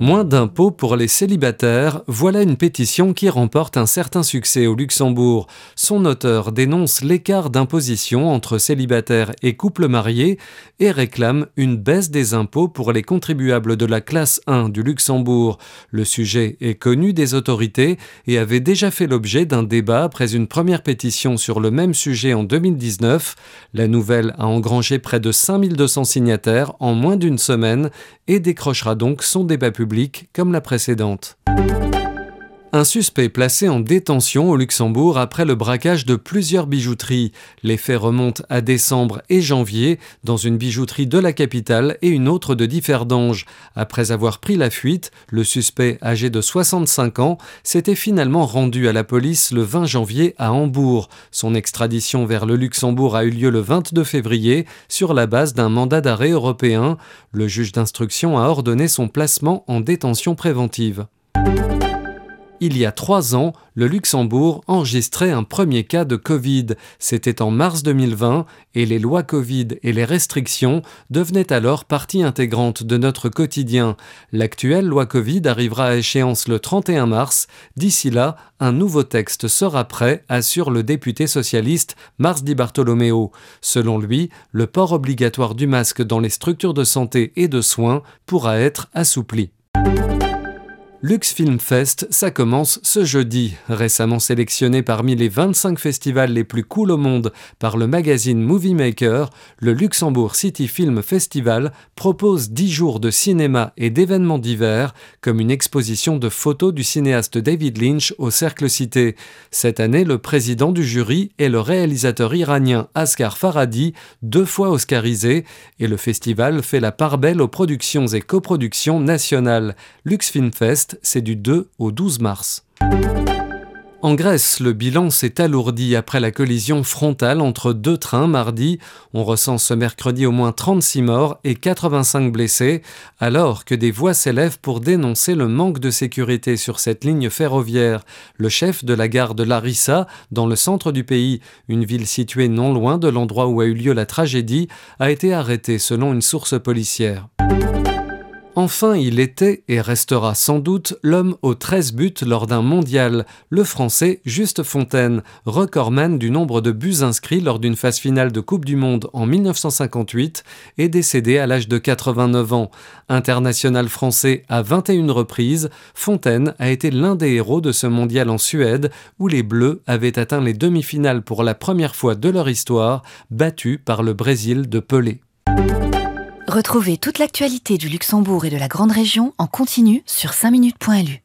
Moins d'impôts pour les célibataires, voilà une pétition qui remporte un certain succès au Luxembourg. Son auteur dénonce l'écart d'imposition entre célibataires et couples mariés et réclame une baisse des impôts pour les contribuables de la classe 1 du Luxembourg. Le sujet est connu des autorités et avait déjà fait l'objet d'un débat après une première pétition sur le même sujet en 2019. La nouvelle a engrangé près de 5200 signataires en moins d'une semaine et décrochera donc son débat public comme la précédente. Un suspect placé en détention au Luxembourg après le braquage de plusieurs bijouteries. Les faits remontent à décembre et janvier dans une bijouterie de la capitale et une autre de Differdange. Après avoir pris la fuite, le suspect âgé de 65 ans s'était finalement rendu à la police le 20 janvier à Hambourg. Son extradition vers le Luxembourg a eu lieu le 22 février sur la base d'un mandat d'arrêt européen. Le juge d'instruction a ordonné son placement en détention préventive. Il y a trois ans, le Luxembourg enregistrait un premier cas de Covid. C'était en mars 2020 et les lois Covid et les restrictions devenaient alors partie intégrante de notre quotidien. L'actuelle loi Covid arrivera à échéance le 31 mars. D'ici là, un nouveau texte sera prêt, assure le député socialiste Mars Di Bartolomeo. Selon lui, le port obligatoire du masque dans les structures de santé et de soins pourra être assoupli. Lux Film Fest, ça commence ce jeudi. Récemment sélectionné parmi les 25 festivals les plus cool au monde par le magazine Movie Maker, le Luxembourg City Film Festival propose 10 jours de cinéma et d'événements divers, comme une exposition de photos du cinéaste David Lynch au Cercle Cité. Cette année, le président du jury est le réalisateur iranien Asghar Farhadi, deux fois oscarisé, et le festival fait la part belle aux productions et coproductions nationales. Lux c'est du 2 au 12 mars. En Grèce, le bilan s'est alourdi après la collision frontale entre deux trains mardi. On ressent ce mercredi au moins 36 morts et 85 blessés, alors que des voix s'élèvent pour dénoncer le manque de sécurité sur cette ligne ferroviaire. Le chef de la gare de Larissa, dans le centre du pays, une ville située non loin de l'endroit où a eu lieu la tragédie, a été arrêté selon une source policière. Enfin, il était et restera sans doute l'homme aux 13 buts lors d'un mondial, le français Juste Fontaine, recordman du nombre de buts inscrits lors d'une phase finale de Coupe du Monde en 1958, est décédé à l'âge de 89 ans. International français à 21 reprises, Fontaine a été l'un des héros de ce mondial en Suède où les Bleus avaient atteint les demi-finales pour la première fois de leur histoire, battus par le Brésil de Pelé. Retrouvez toute l'actualité du Luxembourg et de la Grande Région en continu sur 5minutes.lu.